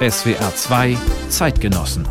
SWR 2 Zeitgenossen.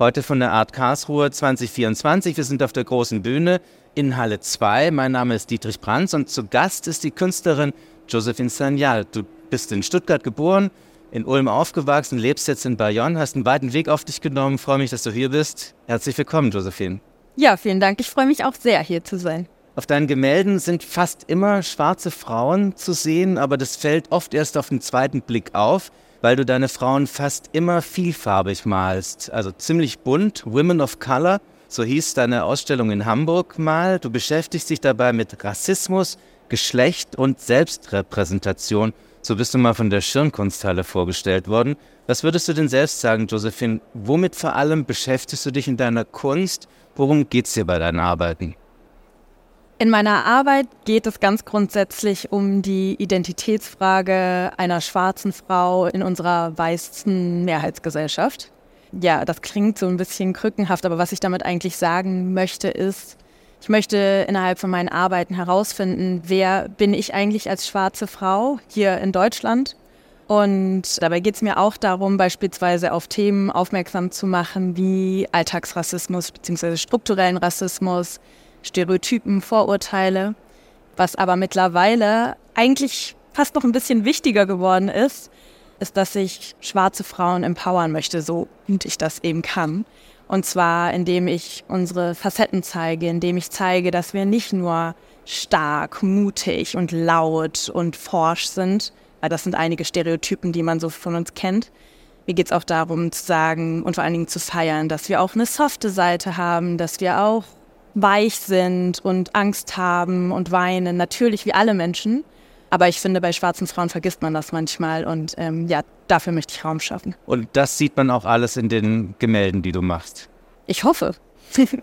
Heute von der Art Karlsruhe 2024. Wir sind auf der großen Bühne in Halle 2. Mein Name ist Dietrich Brands und zu Gast ist die Künstlerin Josephine Sanyal. Du bist in Stuttgart geboren, in Ulm aufgewachsen, lebst jetzt in Bayonne, hast einen weiten Weg auf dich genommen. Freue mich, dass du hier bist. Herzlich willkommen, Josephine. Ja, vielen Dank. Ich freue mich auch sehr, hier zu sein. Auf deinen Gemälden sind fast immer schwarze Frauen zu sehen, aber das fällt oft erst auf den zweiten Blick auf, weil du deine Frauen fast immer vielfarbig malst. Also ziemlich bunt, Women of Color, so hieß deine Ausstellung in Hamburg mal. Du beschäftigst dich dabei mit Rassismus, Geschlecht und Selbstrepräsentation. So bist du mal von der Schirnkunsthalle vorgestellt worden. Was würdest du denn selbst sagen, Josephine? Womit vor allem beschäftigst du dich in deiner Kunst? Worum geht es dir bei deinen Arbeiten? In meiner Arbeit geht es ganz grundsätzlich um die Identitätsfrage einer schwarzen Frau in unserer weißen Mehrheitsgesellschaft. Ja, das klingt so ein bisschen krückenhaft, aber was ich damit eigentlich sagen möchte, ist, ich möchte innerhalb von meinen Arbeiten herausfinden, wer bin ich eigentlich als schwarze Frau hier in Deutschland. Und dabei geht es mir auch darum, beispielsweise auf Themen aufmerksam zu machen wie Alltagsrassismus bzw. strukturellen Rassismus, Stereotypen, Vorurteile, was aber mittlerweile eigentlich fast noch ein bisschen wichtiger geworden ist, ist, dass ich schwarze Frauen empowern möchte, so gut ich das eben kann. Und zwar, indem ich unsere Facetten zeige, indem ich zeige, dass wir nicht nur stark, mutig und laut und forsch sind, weil das sind einige Stereotypen, die man so von uns kennt. Mir geht es auch darum zu sagen und vor allen Dingen zu feiern, dass wir auch eine softe Seite haben, dass wir auch weich sind und Angst haben und weinen, natürlich wie alle Menschen. Aber ich finde, bei schwarzen Frauen vergisst man das manchmal und ähm, ja, dafür möchte ich Raum schaffen. Und das sieht man auch alles in den Gemälden, die du machst. Ich hoffe.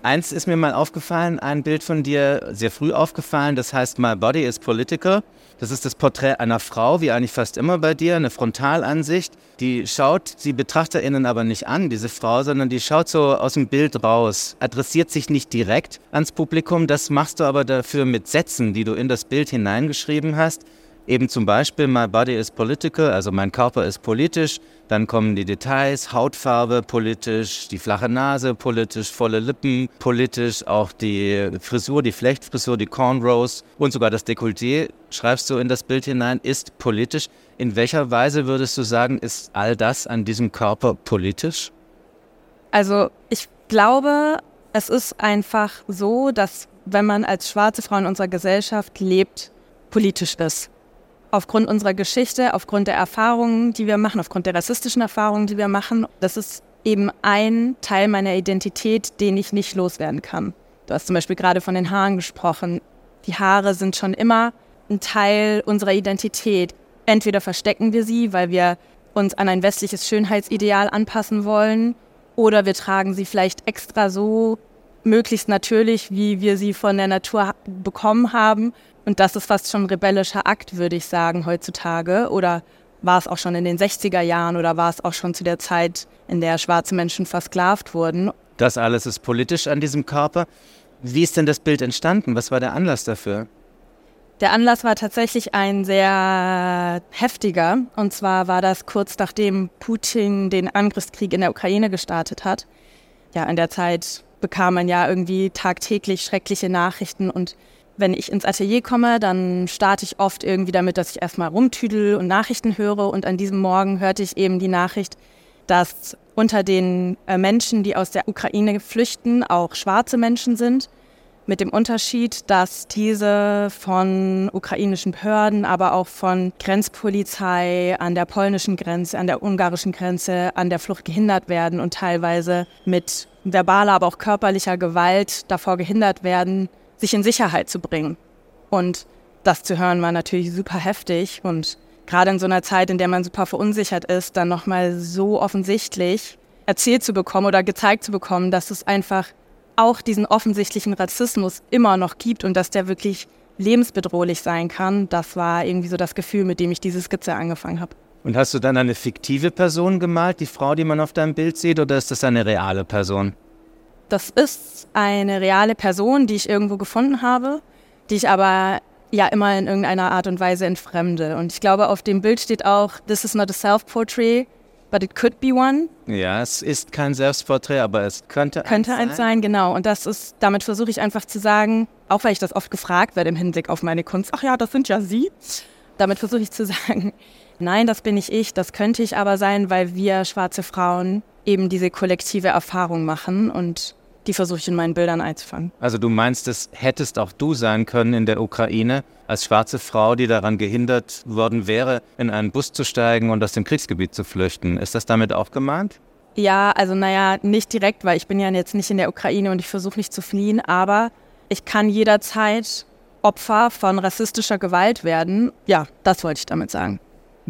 Eins ist mir mal aufgefallen, ein Bild von dir sehr früh aufgefallen, das heißt My Body is Political. Das ist das Porträt einer Frau, wie eigentlich fast immer bei dir, eine Frontalansicht. Die schaut die BetrachterInnen aber nicht an, diese Frau, sondern die schaut so aus dem Bild raus, adressiert sich nicht direkt ans Publikum. Das machst du aber dafür mit Sätzen, die du in das Bild hineingeschrieben hast. Eben zum Beispiel My Body is Political, also mein Körper ist politisch. Dann kommen die Details, Hautfarbe politisch, die flache Nase politisch, volle Lippen politisch, auch die Frisur, die Flechtfrisur, die Cornrows und sogar das Dekolleté, schreibst du in das Bild hinein, ist politisch. In welcher Weise würdest du sagen, ist all das an diesem Körper politisch? Also ich glaube, es ist einfach so, dass wenn man als schwarze Frau in unserer Gesellschaft lebt, politisch ist aufgrund unserer Geschichte, aufgrund der Erfahrungen, die wir machen, aufgrund der rassistischen Erfahrungen, die wir machen. Das ist eben ein Teil meiner Identität, den ich nicht loswerden kann. Du hast zum Beispiel gerade von den Haaren gesprochen. Die Haare sind schon immer ein Teil unserer Identität. Entweder verstecken wir sie, weil wir uns an ein westliches Schönheitsideal anpassen wollen, oder wir tragen sie vielleicht extra so möglichst natürlich, wie wir sie von der Natur bekommen haben und das ist fast schon ein rebellischer Akt, würde ich sagen, heutzutage. Oder war es auch schon in den 60er Jahren oder war es auch schon zu der Zeit, in der schwarze Menschen versklavt wurden. Das alles ist politisch an diesem Körper. Wie ist denn das Bild entstanden? Was war der Anlass dafür? Der Anlass war tatsächlich ein sehr heftiger. Und zwar war das kurz nachdem Putin den Angriffskrieg in der Ukraine gestartet hat. Ja, in der Zeit bekam man ja irgendwie tagtäglich schreckliche Nachrichten und wenn ich ins Atelier komme, dann starte ich oft irgendwie damit, dass ich erstmal rumtüdel und Nachrichten höre. Und an diesem Morgen hörte ich eben die Nachricht, dass unter den äh, Menschen, die aus der Ukraine flüchten, auch schwarze Menschen sind. Mit dem Unterschied, dass diese von ukrainischen Behörden, aber auch von Grenzpolizei an der polnischen Grenze, an der ungarischen Grenze, an der Flucht gehindert werden und teilweise mit verbaler, aber auch körperlicher Gewalt davor gehindert werden, sich in Sicherheit zu bringen. Und das zu hören war natürlich super heftig und gerade in so einer Zeit, in der man super verunsichert ist, dann nochmal so offensichtlich erzählt zu bekommen oder gezeigt zu bekommen, dass es einfach auch diesen offensichtlichen Rassismus immer noch gibt und dass der wirklich lebensbedrohlich sein kann, das war irgendwie so das Gefühl, mit dem ich diese Skizze angefangen habe. Und hast du dann eine fiktive Person gemalt, die Frau, die man auf deinem Bild sieht, oder ist das eine reale Person? Das ist eine reale Person, die ich irgendwo gefunden habe, die ich aber ja immer in irgendeiner Art und Weise entfremde. Und ich glaube, auf dem Bild steht auch, this is not a self-portrait, but it could be one. Ja, es ist kein Selbstporträt, aber es könnte, könnte eins sein. sein. Genau. Und das ist, damit versuche ich einfach zu sagen, auch weil ich das oft gefragt werde im Hinblick auf meine Kunst, ach ja, das sind ja Sie. Damit versuche ich zu sagen, nein, das bin nicht ich, das könnte ich aber sein, weil wir schwarze Frauen eben diese kollektive Erfahrung machen und die versuche ich in meinen Bildern einzufangen. Also du meinst, das hättest auch du sein können in der Ukraine als schwarze Frau, die daran gehindert worden wäre, in einen Bus zu steigen und aus dem Kriegsgebiet zu flüchten. Ist das damit auch gemeint? Ja, also naja, nicht direkt, weil ich bin ja jetzt nicht in der Ukraine und ich versuche nicht zu fliehen, aber ich kann jederzeit Opfer von rassistischer Gewalt werden. Ja, das wollte ich damit sagen.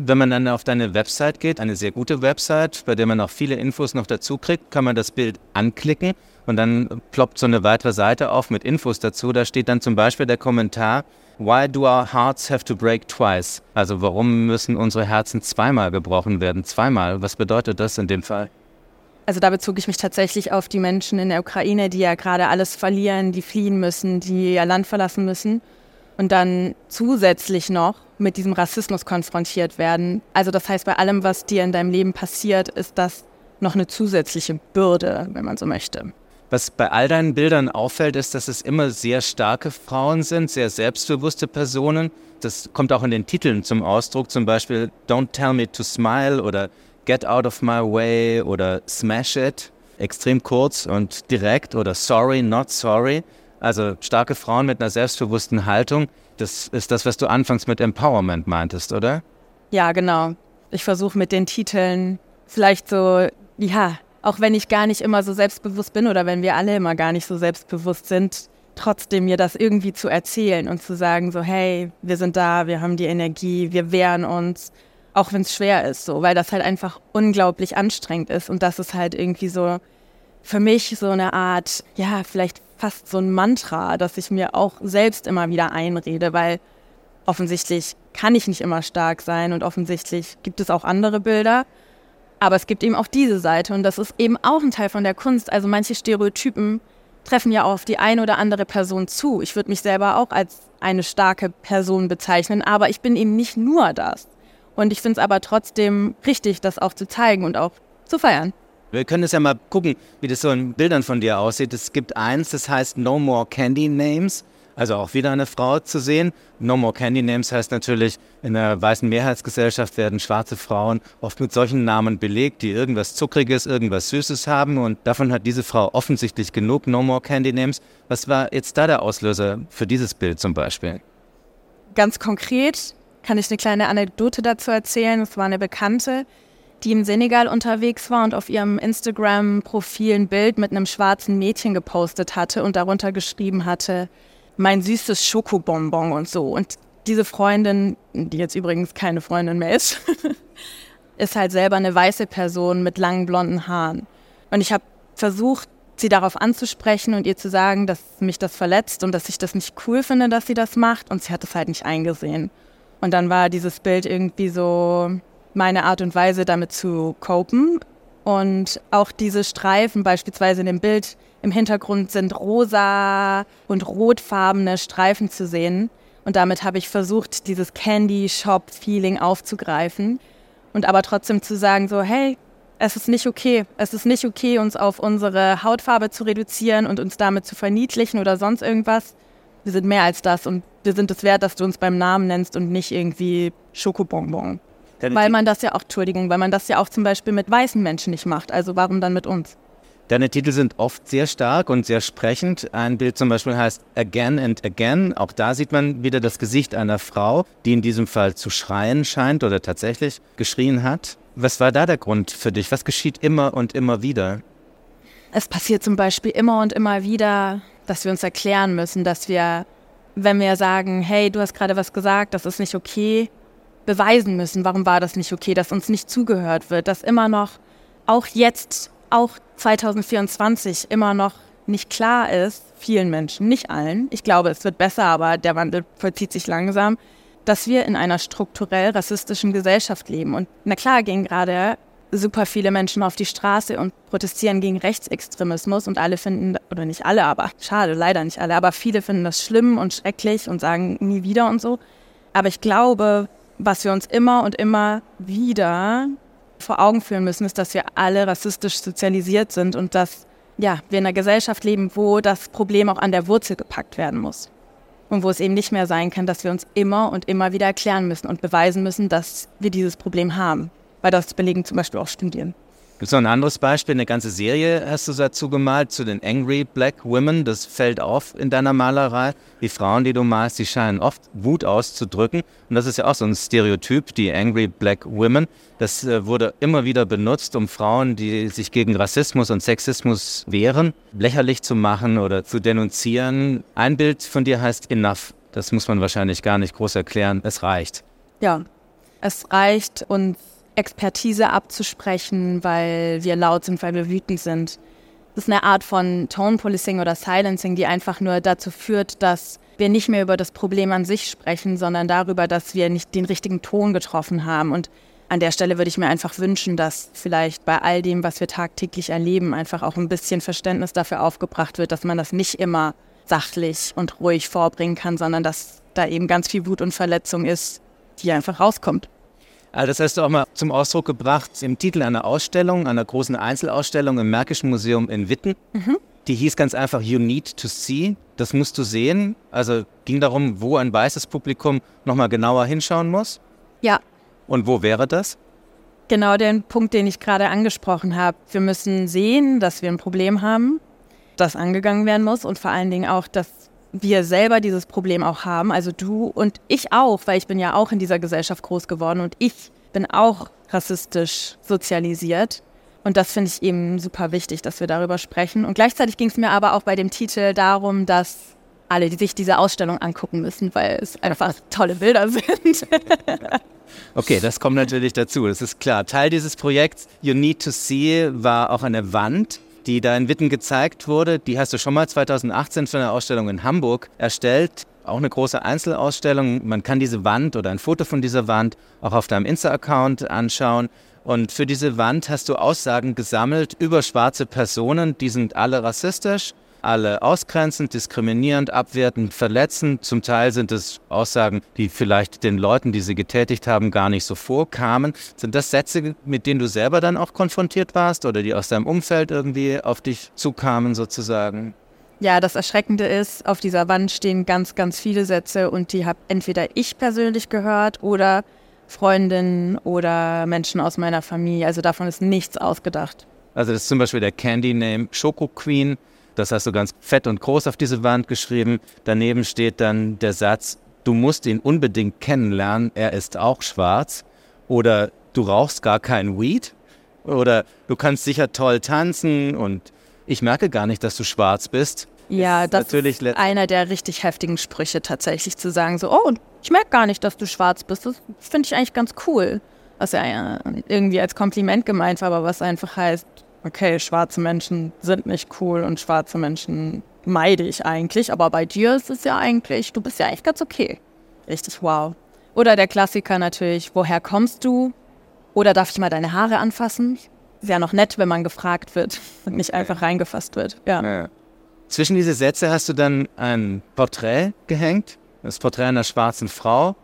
Wenn man dann auf deine Website geht, eine sehr gute Website, bei der man auch viele Infos noch dazu kriegt, kann man das Bild anklicken und dann ploppt so eine weitere Seite auf mit Infos dazu. Da steht dann zum Beispiel der Kommentar, Why do our hearts have to break twice? Also warum müssen unsere Herzen zweimal gebrochen werden? Zweimal, was bedeutet das in dem Fall? Also da bezog ich mich tatsächlich auf die Menschen in der Ukraine, die ja gerade alles verlieren, die fliehen müssen, die ihr Land verlassen müssen und dann zusätzlich noch mit diesem Rassismus konfrontiert werden. Also das heißt, bei allem, was dir in deinem Leben passiert, ist das noch eine zusätzliche Bürde, wenn man so möchte. Was bei all deinen Bildern auffällt, ist, dass es immer sehr starke Frauen sind, sehr selbstbewusste Personen. Das kommt auch in den Titeln zum Ausdruck, zum Beispiel Don't Tell Me to Smile oder Get Out of My Way oder Smash It. Extrem kurz und direkt oder Sorry, Not Sorry. Also starke Frauen mit einer selbstbewussten Haltung. Das ist das, was du anfangs mit Empowerment meintest, oder? Ja, genau. Ich versuche mit den Titeln vielleicht so, ja, auch wenn ich gar nicht immer so selbstbewusst bin oder wenn wir alle immer gar nicht so selbstbewusst sind, trotzdem mir das irgendwie zu erzählen und zu sagen, so, hey, wir sind da, wir haben die Energie, wir wehren uns, auch wenn es schwer ist, so, weil das halt einfach unglaublich anstrengend ist und das ist halt irgendwie so für mich so eine Art, ja, vielleicht fast so ein Mantra, das ich mir auch selbst immer wieder einrede, weil offensichtlich kann ich nicht immer stark sein und offensichtlich gibt es auch andere Bilder. Aber es gibt eben auch diese Seite und das ist eben auch ein Teil von der Kunst. Also manche Stereotypen treffen ja auf die eine oder andere Person zu. Ich würde mich selber auch als eine starke Person bezeichnen, aber ich bin eben nicht nur das. Und ich finde es aber trotzdem richtig, das auch zu zeigen und auch zu feiern. Wir können es ja mal gucken, wie das so in Bildern von dir aussieht. Es gibt eins, das heißt No More Candy Names. Also auch wieder eine Frau zu sehen. No More Candy Names heißt natürlich, in der weißen Mehrheitsgesellschaft werden schwarze Frauen oft mit solchen Namen belegt, die irgendwas Zuckriges, irgendwas Süßes haben. Und davon hat diese Frau offensichtlich genug. No More Candy Names. Was war jetzt da der Auslöser für dieses Bild zum Beispiel? Ganz konkret kann ich eine kleine Anekdote dazu erzählen. Es war eine Bekannte, die im Senegal unterwegs war und auf ihrem Instagram-Profil ein Bild mit einem schwarzen Mädchen gepostet hatte und darunter geschrieben hatte, mein süßes Schokobonbon und so. Und diese Freundin, die jetzt übrigens keine Freundin mehr ist, ist halt selber eine weiße Person mit langen blonden Haaren. Und ich habe versucht, sie darauf anzusprechen und ihr zu sagen, dass mich das verletzt und dass ich das nicht cool finde, dass sie das macht. Und sie hat es halt nicht eingesehen. Und dann war dieses Bild irgendwie so meine Art und Weise, damit zu copen. Und auch diese Streifen beispielsweise in dem Bild im Hintergrund sind rosa und rotfarbene Streifen zu sehen. Und damit habe ich versucht, dieses Candy Shop Feeling aufzugreifen und aber trotzdem zu sagen so, hey, es ist nicht okay. Es ist nicht okay, uns auf unsere Hautfarbe zu reduzieren und uns damit zu verniedlichen oder sonst irgendwas. Wir sind mehr als das und wir sind es wert, dass du uns beim Namen nennst und nicht irgendwie Schokobonbon. Weil man das ja auch, Entschuldigung, weil man das ja auch zum Beispiel mit weißen Menschen nicht macht. Also warum dann mit uns? Deine Titel sind oft sehr stark und sehr sprechend. Ein Bild zum Beispiel heißt Again and Again. Auch da sieht man wieder das Gesicht einer Frau, die in diesem Fall zu schreien scheint oder tatsächlich geschrien hat. Was war da der Grund für dich? Was geschieht immer und immer wieder? Es passiert zum Beispiel immer und immer wieder, dass wir uns erklären müssen, dass wir, wenn wir sagen, hey, du hast gerade was gesagt, das ist nicht okay, beweisen müssen, warum war das nicht okay, dass uns nicht zugehört wird, dass immer noch, auch jetzt auch 2024 immer noch nicht klar ist, vielen Menschen, nicht allen, ich glaube, es wird besser, aber der Wandel vollzieht sich langsam, dass wir in einer strukturell rassistischen Gesellschaft leben. Und na klar gehen gerade super viele Menschen auf die Straße und protestieren gegen Rechtsextremismus und alle finden, oder nicht alle, aber schade, leider nicht alle, aber viele finden das schlimm und schrecklich und sagen nie wieder und so. Aber ich glaube, was wir uns immer und immer wieder vor Augen führen müssen, ist, dass wir alle rassistisch sozialisiert sind und dass ja, wir in einer Gesellschaft leben, wo das Problem auch an der Wurzel gepackt werden muss. Und wo es eben nicht mehr sein kann, dass wir uns immer und immer wieder erklären müssen und beweisen müssen, dass wir dieses Problem haben weil das belegen zum Beispiel auch Studien. Gibt es noch ein anderes Beispiel? Eine ganze Serie hast du dazu gemalt, zu den Angry Black Women. Das fällt auf in deiner Malerei. Die Frauen, die du malst, die scheinen oft Wut auszudrücken. Und das ist ja auch so ein Stereotyp, die Angry Black Women. Das äh, wurde immer wieder benutzt, um Frauen, die sich gegen Rassismus und Sexismus wehren, lächerlich zu machen oder zu denunzieren. Ein Bild von dir heißt Enough. Das muss man wahrscheinlich gar nicht groß erklären. Es reicht. Ja, es reicht und Expertise abzusprechen, weil wir laut sind, weil wir wütend sind. Das ist eine Art von Tone Policing oder Silencing, die einfach nur dazu führt, dass wir nicht mehr über das Problem an sich sprechen, sondern darüber, dass wir nicht den richtigen Ton getroffen haben. Und an der Stelle würde ich mir einfach wünschen, dass vielleicht bei all dem, was wir tagtäglich erleben, einfach auch ein bisschen Verständnis dafür aufgebracht wird, dass man das nicht immer sachlich und ruhig vorbringen kann, sondern dass da eben ganz viel Wut und Verletzung ist, die einfach rauskommt. Also das hast du auch mal zum Ausdruck gebracht im Titel einer Ausstellung, einer großen Einzelausstellung im Märkischen Museum in Witten. Mhm. Die hieß ganz einfach You Need to See. Das musst du sehen. Also ging darum, wo ein weißes Publikum nochmal genauer hinschauen muss. Ja. Und wo wäre das? Genau den Punkt, den ich gerade angesprochen habe. Wir müssen sehen, dass wir ein Problem haben, das angegangen werden muss und vor allen Dingen auch, dass wir selber dieses Problem auch haben, also du und ich auch, weil ich bin ja auch in dieser Gesellschaft groß geworden und ich bin auch rassistisch sozialisiert. Und das finde ich eben super wichtig, dass wir darüber sprechen. Und gleichzeitig ging es mir aber auch bei dem Titel darum, dass alle, die sich diese Ausstellung angucken müssen, weil es einfach tolle Bilder sind. okay, das kommt natürlich dazu, das ist klar. Teil dieses Projekts You Need to See war auch eine Wand, die da in Witten gezeigt wurde. Die hast du schon mal 2018 für eine Ausstellung in Hamburg erstellt. Auch eine große Einzelausstellung. Man kann diese Wand oder ein Foto von dieser Wand auch auf deinem Insta-Account anschauen. Und für diese Wand hast du Aussagen gesammelt über schwarze Personen. Die sind alle rassistisch alle ausgrenzend, diskriminierend, abwertend, verletzend. Zum Teil sind es Aussagen, die vielleicht den Leuten, die sie getätigt haben, gar nicht so vorkamen. Sind das Sätze, mit denen du selber dann auch konfrontiert warst oder die aus deinem Umfeld irgendwie auf dich zukamen sozusagen? Ja, das Erschreckende ist, auf dieser Wand stehen ganz, ganz viele Sätze und die habe entweder ich persönlich gehört oder Freundinnen oder Menschen aus meiner Familie. Also davon ist nichts ausgedacht. Also das ist zum Beispiel der Candy Name Schoko Queen. Das hast du ganz fett und groß auf diese Wand geschrieben. Daneben steht dann der Satz, du musst ihn unbedingt kennenlernen, er ist auch schwarz. Oder du rauchst gar kein Weed. Oder du kannst sicher toll tanzen und ich merke gar nicht, dass du schwarz bist. Ja, ist das natürlich ist einer der richtig heftigen Sprüche tatsächlich zu sagen, so, oh, ich merke gar nicht, dass du schwarz bist. Das finde ich eigentlich ganz cool. Was ja irgendwie als Kompliment gemeint war, aber was einfach heißt, okay, schwarze Menschen sind nicht cool und schwarze Menschen meide ich eigentlich, aber bei dir ist es ja eigentlich, du bist ja eigentlich ganz okay. Richtig wow. Oder der Klassiker natürlich, woher kommst du? Oder darf ich mal deine Haare anfassen? Ist ja noch nett, wenn man gefragt wird und nicht einfach reingefasst wird. Ja. ja. Zwischen diese Sätze hast du dann ein Porträt gehängt, das Porträt einer schwarzen Frau.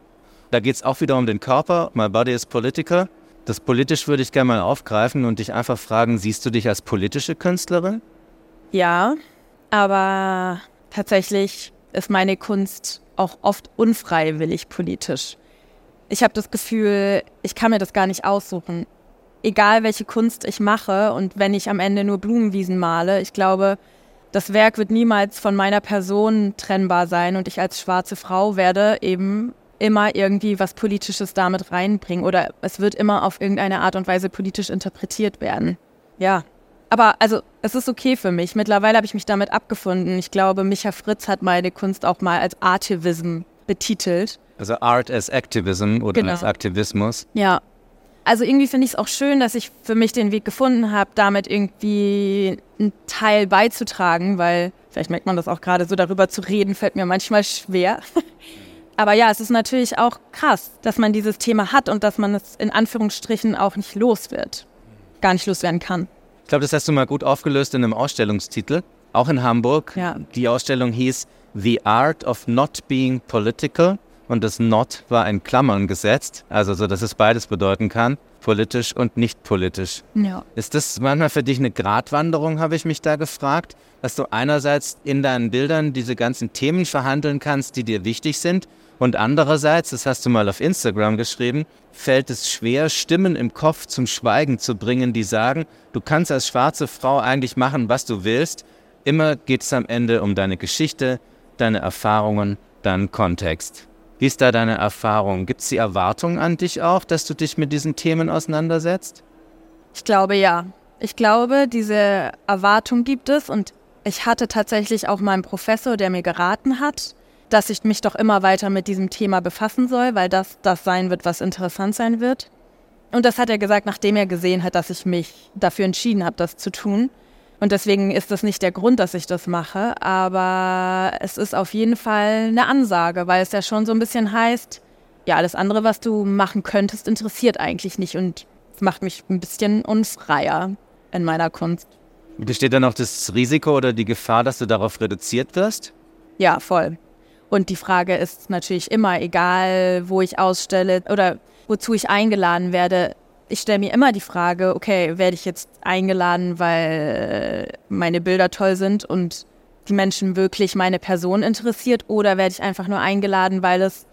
Da geht es auch wieder um den Körper. My body is political. Das politisch würde ich gerne mal aufgreifen und dich einfach fragen, siehst du dich als politische Künstlerin? Ja, aber tatsächlich ist meine Kunst auch oft unfreiwillig politisch. Ich habe das Gefühl, ich kann mir das gar nicht aussuchen. Egal welche Kunst ich mache und wenn ich am Ende nur Blumenwiesen male, ich glaube, das Werk wird niemals von meiner Person trennbar sein und ich als schwarze Frau werde eben immer irgendwie was Politisches damit reinbringen oder es wird immer auf irgendeine Art und Weise politisch interpretiert werden. Ja. Aber also, es ist okay für mich. Mittlerweile habe ich mich damit abgefunden. Ich glaube, Micha Fritz hat meine Kunst auch mal als Artivism betitelt. Also Art as Activism oder genau. als Aktivismus. Ja. Also irgendwie finde ich es auch schön, dass ich für mich den Weg gefunden habe, damit irgendwie einen Teil beizutragen, weil vielleicht merkt man das auch gerade so, darüber zu reden, fällt mir manchmal schwer. Aber ja, es ist natürlich auch krass, dass man dieses Thema hat und dass man es in Anführungsstrichen auch nicht los wird. gar nicht loswerden kann. Ich glaube, das hast du mal gut aufgelöst in einem Ausstellungstitel, auch in Hamburg. Ja. Die Ausstellung hieß The Art of Not Being Political und das Not war in Klammern gesetzt, also so, dass es beides bedeuten kann, politisch und nicht politisch. Ja. Ist das manchmal für dich eine Gratwanderung, habe ich mich da gefragt, dass du einerseits in deinen Bildern diese ganzen Themen verhandeln kannst, die dir wichtig sind und andererseits, das hast du mal auf Instagram geschrieben, fällt es schwer, Stimmen im Kopf zum Schweigen zu bringen, die sagen, du kannst als schwarze Frau eigentlich machen, was du willst. Immer geht es am Ende um deine Geschichte, deine Erfahrungen, deinen Kontext. Wie ist da deine Erfahrung? Gibt es die Erwartung an dich auch, dass du dich mit diesen Themen auseinandersetzt? Ich glaube ja. Ich glaube, diese Erwartung gibt es und ich hatte tatsächlich auch meinen Professor, der mir geraten hat, dass ich mich doch immer weiter mit diesem Thema befassen soll, weil das das sein wird, was interessant sein wird. Und das hat er gesagt, nachdem er gesehen hat, dass ich mich dafür entschieden habe, das zu tun. Und deswegen ist das nicht der Grund, dass ich das mache, aber es ist auf jeden Fall eine Ansage, weil es ja schon so ein bisschen heißt, ja, alles andere, was du machen könntest, interessiert eigentlich nicht und macht mich ein bisschen unfreier in meiner Kunst. Besteht dann auch das Risiko oder die Gefahr, dass du darauf reduziert wirst? Ja, voll. Und die Frage ist natürlich immer, egal wo ich ausstelle oder wozu ich eingeladen werde, ich stelle mir immer die Frage, okay, werde ich jetzt eingeladen, weil meine Bilder toll sind und die Menschen wirklich meine Person interessiert oder werde ich einfach nur eingeladen, weil es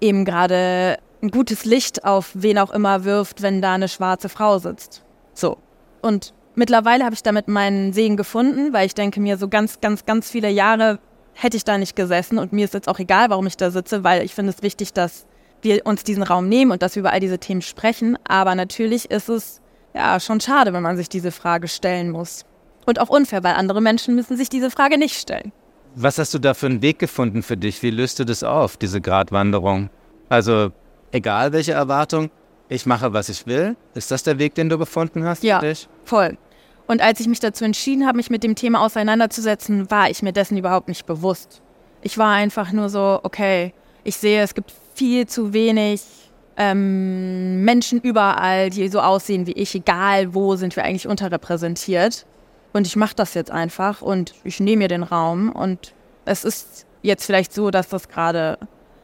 eben gerade ein gutes Licht auf wen auch immer wirft, wenn da eine schwarze Frau sitzt. So. Und mittlerweile habe ich damit meinen Segen gefunden, weil ich denke mir, so ganz, ganz, ganz viele Jahre hätte ich da nicht gesessen und mir ist jetzt auch egal, warum ich da sitze, weil ich finde es wichtig, dass wir uns diesen Raum nehmen und dass wir über all diese Themen sprechen. Aber natürlich ist es ja schon schade, wenn man sich diese Frage stellen muss. Und auch unfair, weil andere Menschen müssen sich diese Frage nicht stellen. Was hast du da für einen Weg gefunden für dich? Wie löst du das auf, diese Gratwanderung? Also, egal welche Erwartung, ich mache, was ich will. Ist das der Weg, den du gefunden hast ja, für dich? voll. Und als ich mich dazu entschieden habe, mich mit dem Thema auseinanderzusetzen, war ich mir dessen überhaupt nicht bewusst. Ich war einfach nur so, okay, ich sehe, es gibt viel zu wenig ähm, Menschen überall, die so aussehen wie ich, egal wo sind wir eigentlich unterrepräsentiert. Und ich mache das jetzt einfach und ich nehme mir den Raum. Und es ist jetzt vielleicht so, dass das gerade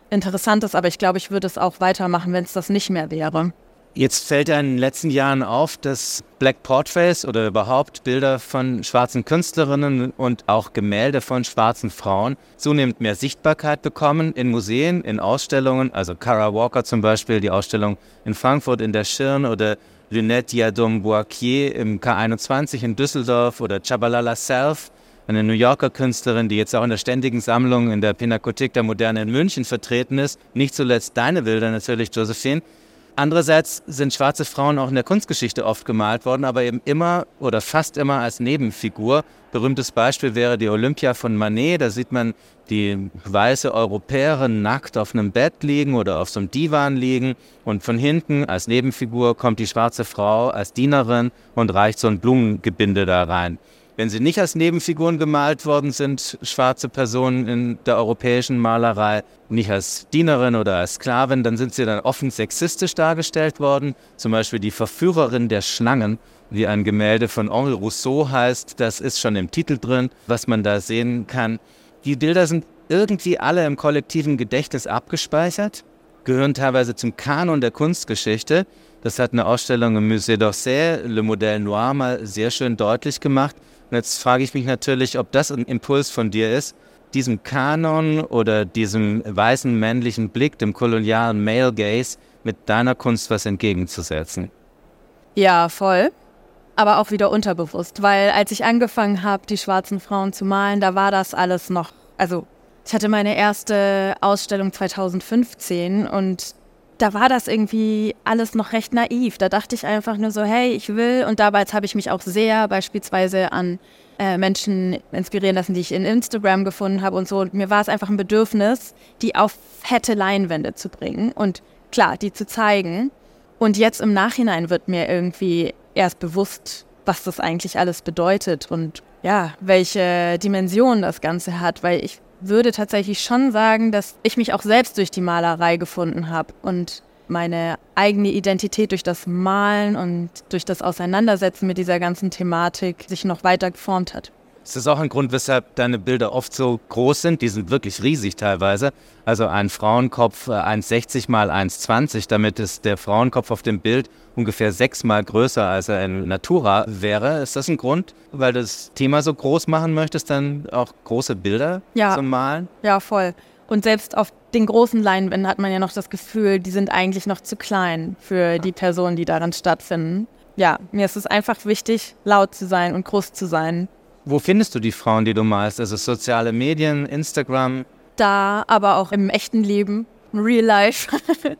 interessant ist, aber ich glaube, ich würde es auch weitermachen, wenn es das nicht mehr wäre. Jetzt fällt ja in den letzten Jahren auf, dass Black Portraits oder überhaupt Bilder von schwarzen Künstlerinnen und auch Gemälde von schwarzen Frauen zunehmend mehr Sichtbarkeit bekommen in Museen, in Ausstellungen. Also Cara Walker zum Beispiel, die Ausstellung in Frankfurt in der Schirn oder Lunette Diadom Boakier im K21 in Düsseldorf oder Chabalala Self, eine New Yorker Künstlerin, die jetzt auch in der ständigen Sammlung in der Pinakothek der Moderne in München vertreten ist. Nicht zuletzt deine Bilder natürlich, Josephine. Andererseits sind schwarze Frauen auch in der Kunstgeschichte oft gemalt worden, aber eben immer oder fast immer als Nebenfigur. Berühmtes Beispiel wäre die Olympia von Manet. Da sieht man die weiße Europäerin nackt auf einem Bett liegen oder auf so einem Divan liegen und von hinten als Nebenfigur kommt die schwarze Frau als Dienerin und reicht so ein Blumengebinde da rein. Wenn sie nicht als Nebenfiguren gemalt worden sind, schwarze Personen in der europäischen Malerei, nicht als Dienerin oder als Sklavin, dann sind sie dann offen sexistisch dargestellt worden. Zum Beispiel die Verführerin der Schlangen, wie ein Gemälde von Henri Rousseau heißt. Das ist schon im Titel drin, was man da sehen kann. Die Bilder sind irgendwie alle im kollektiven Gedächtnis abgespeichert, gehören teilweise zum Kanon der Kunstgeschichte. Das hat eine Ausstellung im Musée d'Orsay, Le Modèle Noir, mal sehr schön deutlich gemacht. Und jetzt frage ich mich natürlich, ob das ein Impuls von dir ist, diesem Kanon oder diesem weißen männlichen Blick, dem kolonialen Male Gaze, mit deiner Kunst was entgegenzusetzen. Ja, voll. Aber auch wieder unterbewusst, weil als ich angefangen habe, die schwarzen Frauen zu malen, da war das alles noch, also ich hatte meine erste Ausstellung 2015 und da war das irgendwie alles noch recht naiv. Da dachte ich einfach nur so, hey, ich will. Und dabei habe ich mich auch sehr beispielsweise an äh, Menschen inspirieren lassen, die ich in Instagram gefunden habe und so. Und mir war es einfach ein Bedürfnis, die auf fette Leinwände zu bringen und klar, die zu zeigen. Und jetzt im Nachhinein wird mir irgendwie erst bewusst, was das eigentlich alles bedeutet und ja, welche Dimension das Ganze hat, weil ich würde tatsächlich schon sagen, dass ich mich auch selbst durch die Malerei gefunden habe und meine eigene Identität durch das Malen und durch das Auseinandersetzen mit dieser ganzen Thematik sich noch weiter geformt hat. Ist das auch ein Grund, weshalb deine Bilder oft so groß sind? Die sind wirklich riesig teilweise. Also ein Frauenkopf 1,60 äh, mal 1,20, damit ist der Frauenkopf auf dem Bild ungefähr sechsmal größer, als er in Natura wäre. Ist das ein Grund, weil du das Thema so groß machen möchtest, dann auch große Bilder ja. zu malen? Ja, voll. Und selbst auf den großen Leinwänden hat man ja noch das Gefühl, die sind eigentlich noch zu klein für die Personen, die darin stattfinden. Ja, mir ist es einfach wichtig, laut zu sein und groß zu sein. Wo findest du die Frauen, die du malst? Also soziale Medien, Instagram? Da, aber auch im echten Leben, real life.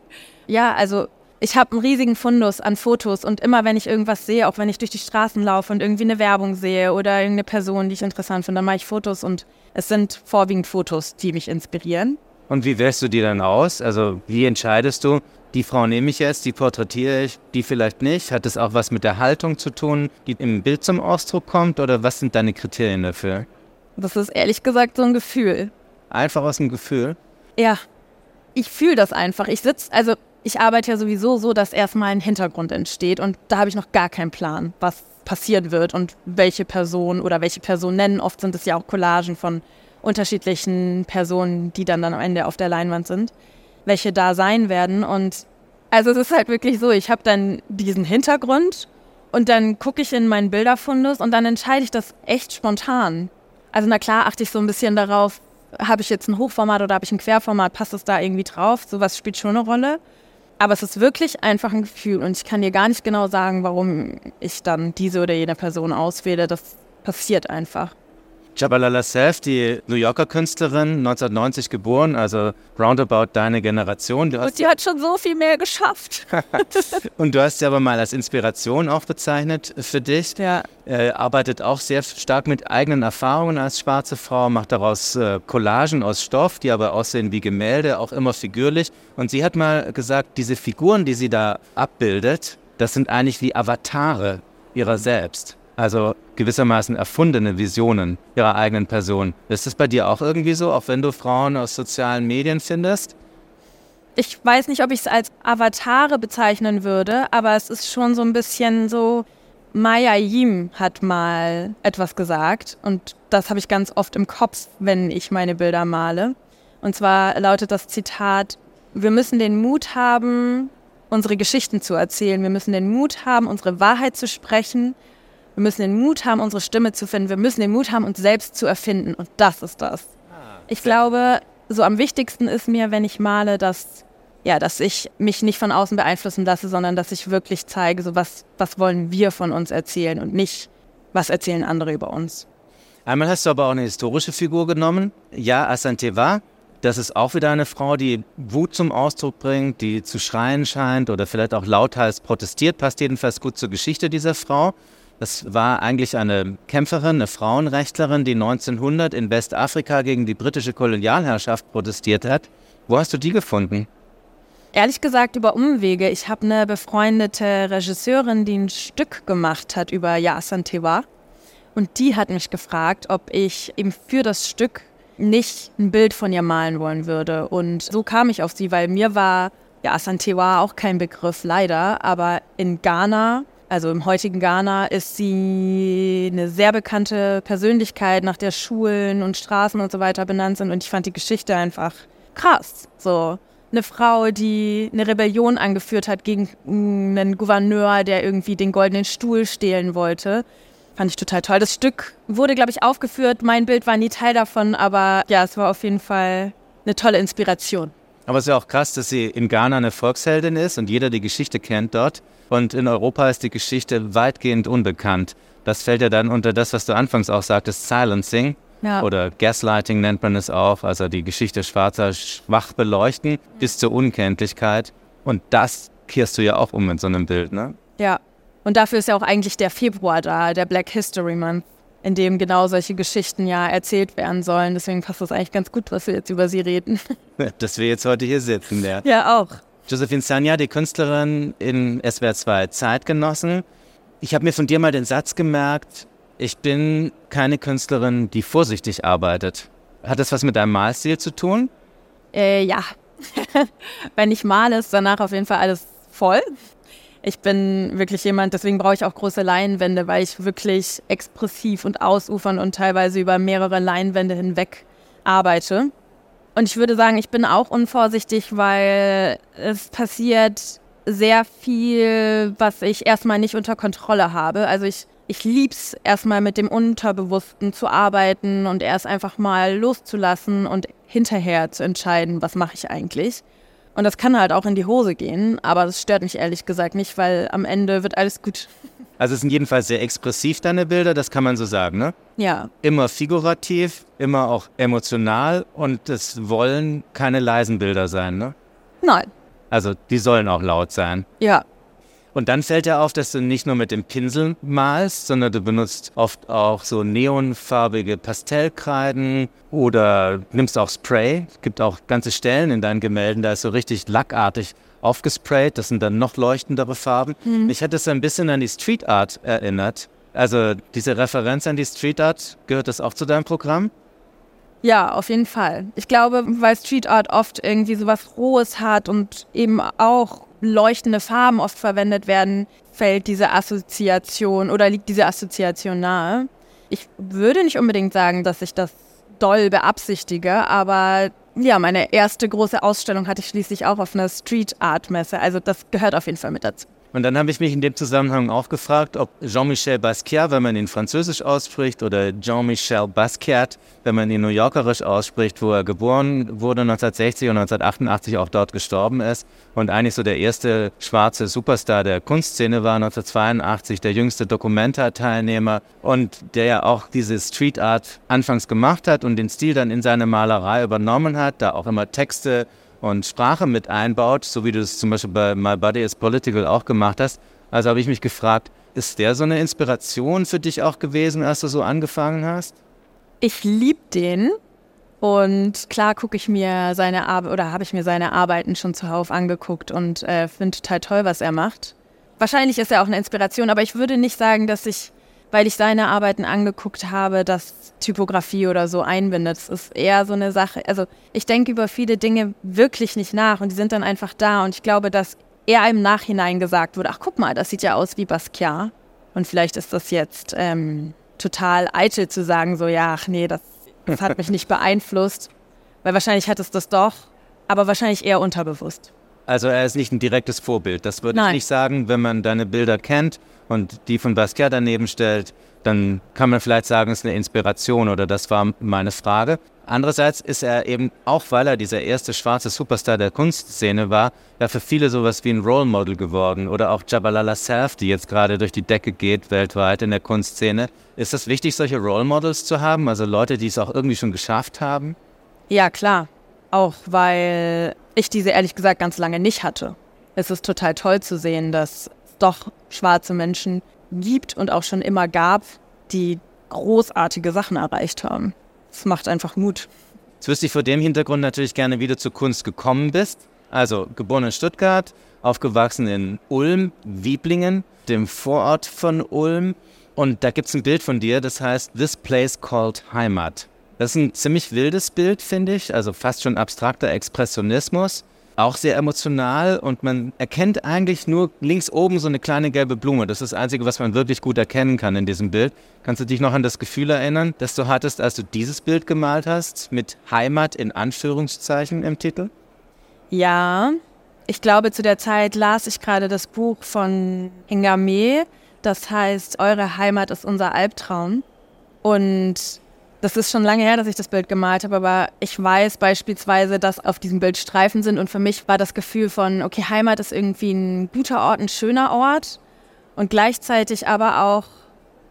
ja, also ich habe einen riesigen Fundus an Fotos und immer wenn ich irgendwas sehe, auch wenn ich durch die Straßen laufe und irgendwie eine Werbung sehe oder irgendeine Person, die ich interessant finde, dann mache ich Fotos und es sind vorwiegend Fotos, die mich inspirieren. Und wie wählst du die dann aus? Also wie entscheidest du, die Frau nehme ich jetzt, die porträtiere ich, die vielleicht nicht? Hat es auch was mit der Haltung zu tun, die im Bild zum Ausdruck kommt? Oder was sind deine Kriterien dafür? Das ist ehrlich gesagt so ein Gefühl. Einfach aus dem Gefühl? Ja, ich fühle das einfach. Ich sitze, also ich arbeite ja sowieso so, dass erstmal ein Hintergrund entsteht und da habe ich noch gar keinen Plan, was passieren wird und welche Person oder welche Personen. Oft sind es ja auch Collagen von unterschiedlichen Personen, die dann, dann am Ende auf der Leinwand sind welche da sein werden. Und also es ist halt wirklich so, ich habe dann diesen Hintergrund und dann gucke ich in meinen Bilderfundus und dann entscheide ich das echt spontan. Also na klar achte ich so ein bisschen darauf, habe ich jetzt ein Hochformat oder habe ich ein Querformat, passt es da irgendwie drauf? Sowas spielt schon eine Rolle. Aber es ist wirklich einfach ein Gefühl und ich kann dir gar nicht genau sagen, warum ich dann diese oder jene Person auswähle. Das passiert einfach. Jabalala Self, die New Yorker Künstlerin, 1990 geboren, also roundabout deine Generation. Du Und die hat schon so viel mehr geschafft. und du hast sie aber mal als Inspiration auch bezeichnet für dich. Ja. Äh, arbeitet auch sehr stark mit eigenen Erfahrungen als schwarze Frau, macht daraus äh, Collagen aus Stoff, die aber aussehen wie Gemälde, auch immer figürlich. Und sie hat mal gesagt, diese Figuren, die sie da abbildet, das sind eigentlich wie Avatare ihrer selbst. Also gewissermaßen erfundene Visionen ihrer eigenen Person. Ist das bei dir auch irgendwie so, auch wenn du Frauen aus sozialen Medien findest? Ich weiß nicht, ob ich es als Avatare bezeichnen würde, aber es ist schon so ein bisschen so, Maya Yim hat mal etwas gesagt und das habe ich ganz oft im Kopf, wenn ich meine Bilder male. Und zwar lautet das Zitat, wir müssen den Mut haben, unsere Geschichten zu erzählen. Wir müssen den Mut haben, unsere Wahrheit zu sprechen wir müssen den Mut haben, unsere Stimme zu finden. Wir müssen den Mut haben, uns selbst zu erfinden. Und das ist das. Ah, ich glaube, so am wichtigsten ist mir, wenn ich male, dass, ja, dass ich mich nicht von außen beeinflussen lasse, sondern dass ich wirklich zeige, so was, was wollen wir von uns erzählen und nicht, was erzählen andere über uns. Einmal hast du aber auch eine historische Figur genommen. Ja, Asanteva. Das ist auch wieder eine Frau, die Wut zum Ausdruck bringt, die zu schreien scheint oder vielleicht auch lauthals protestiert. Passt jedenfalls gut zur Geschichte dieser Frau. Das war eigentlich eine Kämpferin, eine Frauenrechtlerin, die 1900 in Westafrika gegen die britische Kolonialherrschaft protestiert hat. Wo hast du die gefunden? Ehrlich gesagt über Umwege. Ich habe eine befreundete Regisseurin, die ein Stück gemacht hat über Yasan Tewa. Und die hat mich gefragt, ob ich eben für das Stück nicht ein Bild von ihr malen wollen würde. Und so kam ich auf sie, weil mir war ja, Tewa auch kein Begriff, leider. Aber in Ghana also im heutigen Ghana ist sie eine sehr bekannte Persönlichkeit, nach der Schulen und Straßen und so weiter benannt sind. Und ich fand die Geschichte einfach krass. So eine Frau, die eine Rebellion angeführt hat gegen einen Gouverneur, der irgendwie den goldenen Stuhl stehlen wollte. Fand ich total toll. Das Stück wurde, glaube ich, aufgeführt. Mein Bild war nie Teil davon, aber ja, es war auf jeden Fall eine tolle Inspiration. Aber es ist ja auch krass, dass sie in Ghana eine Volksheldin ist und jeder die Geschichte kennt dort. Und in Europa ist die Geschichte weitgehend unbekannt. Das fällt ja dann unter das, was du anfangs auch sagtest, Silencing. Ja. Oder Gaslighting nennt man es auch, also die Geschichte Schwarzer schwach beleuchten bis zur Unkenntlichkeit. Und das kehrst du ja auch um in so einem Bild, ne? Ja. Und dafür ist ja auch eigentlich der Februar da, der Black History Month, in dem genau solche Geschichten ja erzählt werden sollen. Deswegen passt das eigentlich ganz gut, was wir jetzt über sie reden. Dass wir jetzt heute hier sitzen, ja. Ja, auch. Josephine Sanya, die Künstlerin in SWR 2 Zeitgenossen. Ich habe mir von dir mal den Satz gemerkt, ich bin keine Künstlerin, die vorsichtig arbeitet. Hat das was mit deinem Malstil zu tun? Äh, ja, Wenn ich male, ist danach auf jeden Fall alles voll. Ich bin wirklich jemand, deswegen brauche ich auch große Leinwände, weil ich wirklich expressiv und ausufern und teilweise über mehrere Leinwände hinweg arbeite. Und ich würde sagen, ich bin auch unvorsichtig, weil es passiert sehr viel, was ich erstmal nicht unter Kontrolle habe. Also ich, ich lieb's erstmal mit dem Unterbewussten zu arbeiten und erst einfach mal loszulassen und hinterher zu entscheiden, was mache ich eigentlich. Und das kann halt auch in die Hose gehen, aber das stört mich ehrlich gesagt nicht, weil am Ende wird alles gut. Also es sind jedenfalls sehr expressiv deine Bilder, das kann man so sagen, ne? Ja. Immer figurativ, immer auch emotional und es wollen keine leisen Bilder sein, ne? Nein. Also die sollen auch laut sein. Ja. Und dann fällt dir auf, dass du nicht nur mit dem Pinsel malst, sondern du benutzt oft auch so neonfarbige Pastellkreiden oder nimmst auch Spray. Es gibt auch ganze Stellen in deinen Gemälden, da ist so richtig lackartig aufgesprayt. Das sind dann noch leuchtendere Farben. Mhm. Mich hat das ein bisschen an die Street Art erinnert. Also diese Referenz an die Street Art, gehört das auch zu deinem Programm? Ja, auf jeden Fall. Ich glaube, weil Street Art oft irgendwie so was Rohes hat und eben auch leuchtende Farben oft verwendet werden, fällt diese Assoziation oder liegt diese Assoziation nahe. Ich würde nicht unbedingt sagen, dass ich das doll beabsichtige, aber ja, meine erste große Ausstellung hatte ich schließlich auch auf einer Street Art Messe. Also das gehört auf jeden Fall mit dazu. Und dann habe ich mich in dem Zusammenhang auch gefragt, ob Jean-Michel Basquiat, wenn man ihn französisch ausspricht, oder Jean-Michel Basquiat, wenn man ihn New Yorkerisch ausspricht, wo er geboren wurde 1960 und 1988 auch dort gestorben ist und eigentlich so der erste schwarze Superstar der Kunstszene war 1982, der jüngste Documenta-Teilnehmer und der ja auch diese Street Art anfangs gemacht hat und den Stil dann in seine Malerei übernommen hat, da auch immer Texte und Sprache mit einbaut, so wie du es zum Beispiel bei My Body is Political auch gemacht hast. Also habe ich mich gefragt, ist der so eine Inspiration für dich auch gewesen, als du so angefangen hast? Ich liebe den. Und klar gucke ich mir seine Arbeit oder habe ich mir seine Arbeiten schon zuhauf angeguckt und äh, finde total toll, was er macht. Wahrscheinlich ist er auch eine Inspiration, aber ich würde nicht sagen, dass ich weil ich seine Arbeiten angeguckt habe, dass Typografie oder so einbindet. Es ist eher so eine Sache. Also ich denke über viele Dinge wirklich nicht nach und die sind dann einfach da. Und ich glaube, dass eher im Nachhinein gesagt wurde, ach guck mal, das sieht ja aus wie Basquiat. Und vielleicht ist das jetzt ähm, total eitel zu sagen, so ja, ach nee, das, das hat mich nicht beeinflusst. Weil wahrscheinlich hat es das doch, aber wahrscheinlich eher unterbewusst. Also er ist nicht ein direktes Vorbild. Das würde ich nicht sagen, wenn man deine Bilder kennt und die von Basquiat daneben stellt, dann kann man vielleicht sagen, es ist eine Inspiration oder das war meine Frage. Andererseits ist er eben, auch weil er dieser erste schwarze Superstar der Kunstszene war, ja für viele sowas wie ein Role Model geworden. Oder auch Jabalala Self, die jetzt gerade durch die Decke geht weltweit in der Kunstszene. Ist es wichtig, solche Role Models zu haben? Also Leute, die es auch irgendwie schon geschafft haben? Ja, klar. Auch weil ich diese ehrlich gesagt ganz lange nicht hatte. Es ist total toll zu sehen, dass doch schwarze Menschen gibt und auch schon immer gab, die großartige Sachen erreicht haben. Es macht einfach Mut. Jetzt wüsste ich vor dem Hintergrund natürlich gerne, wie du zur Kunst gekommen bist. Also geboren in Stuttgart, aufgewachsen in Ulm, Wieblingen, dem Vorort von Ulm. Und da gibt es ein Bild von dir, das heißt This Place Called Heimat. Das ist ein ziemlich wildes Bild, finde ich, also fast schon abstrakter Expressionismus. Auch sehr emotional und man erkennt eigentlich nur links oben so eine kleine gelbe Blume. Das ist das Einzige, was man wirklich gut erkennen kann in diesem Bild. Kannst du dich noch an das Gefühl erinnern, das du hattest, als du dieses Bild gemalt hast, mit Heimat in Anführungszeichen im Titel? Ja, ich glaube, zu der Zeit las ich gerade das Buch von Hengame. Das heißt, Eure Heimat ist unser Albtraum. Und das ist schon lange her, dass ich das Bild gemalt habe, aber ich weiß beispielsweise, dass auf diesem Bild Streifen sind und für mich war das Gefühl von, okay, Heimat ist irgendwie ein guter Ort, ein schöner Ort und gleichzeitig aber auch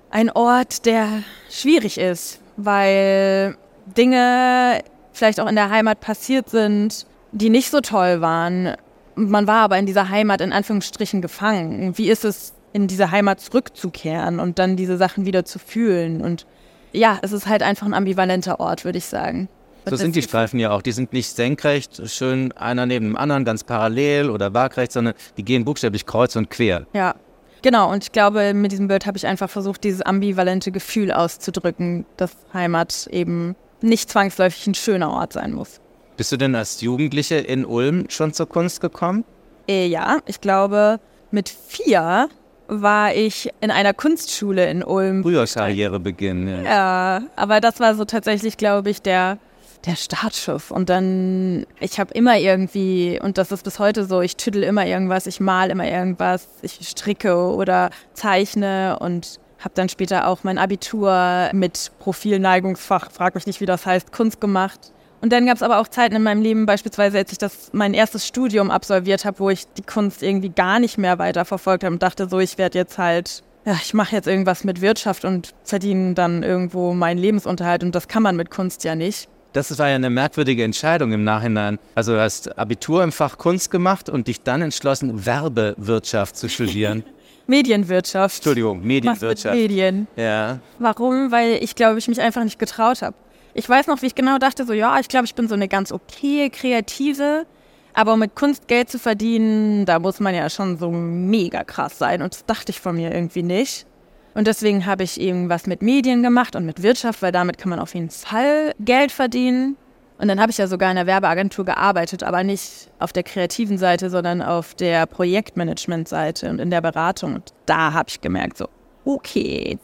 ein Ort, der schwierig ist, weil Dinge vielleicht auch in der Heimat passiert sind, die nicht so toll waren. Man war aber in dieser Heimat in Anführungsstrichen gefangen. Wie ist es, in diese Heimat zurückzukehren und dann diese Sachen wieder zu fühlen und ja, es ist halt einfach ein ambivalenter Ort, würde ich sagen. So sind die Streifen ja auch. Die sind nicht senkrecht, schön einer neben dem anderen, ganz parallel oder waagrecht, sondern die gehen buchstäblich kreuz und quer. Ja, genau. Und ich glaube, mit diesem Bild habe ich einfach versucht, dieses ambivalente Gefühl auszudrücken, dass Heimat eben nicht zwangsläufig ein schöner Ort sein muss. Bist du denn als Jugendliche in Ulm schon zur Kunst gekommen? Äh, ja, ich glaube, mit vier war ich in einer Kunstschule in Ulm. Früher Karrierebeginn, ja. Ja, aber das war so tatsächlich, glaube ich, der, der Startschuss. Und dann, ich habe immer irgendwie, und das ist bis heute so, ich tüttel immer irgendwas, ich mal immer irgendwas, ich stricke oder zeichne und habe dann später auch mein Abitur mit Profilneigungsfach, frag mich nicht, wie das heißt, Kunst gemacht. Und dann gab es aber auch Zeiten in meinem Leben, beispielsweise als ich das mein erstes Studium absolviert habe, wo ich die Kunst irgendwie gar nicht mehr weiter verfolgt habe und dachte so, ich werde jetzt halt, ja, ich mache jetzt irgendwas mit Wirtschaft und verdiene dann irgendwo meinen Lebensunterhalt und das kann man mit Kunst ja nicht. Das war ja eine merkwürdige Entscheidung im Nachhinein. Also du hast Abitur im Fach Kunst gemacht und dich dann entschlossen, Werbewirtschaft zu studieren. Medienwirtschaft. Entschuldigung, Medienwirtschaft. Medien. Ja. Warum? Weil ich glaube, ich mich einfach nicht getraut habe. Ich weiß noch, wie ich genau dachte, so ja, ich glaube, ich bin so eine ganz okay Kreative, aber um mit Kunst Geld zu verdienen, da muss man ja schon so mega krass sein und das dachte ich von mir irgendwie nicht. Und deswegen habe ich eben was mit Medien gemacht und mit Wirtschaft, weil damit kann man auf jeden Fall Geld verdienen. Und dann habe ich ja sogar in der Werbeagentur gearbeitet, aber nicht auf der kreativen Seite, sondern auf der Projektmanagement-Seite und in der Beratung. Und da habe ich gemerkt, so, okay,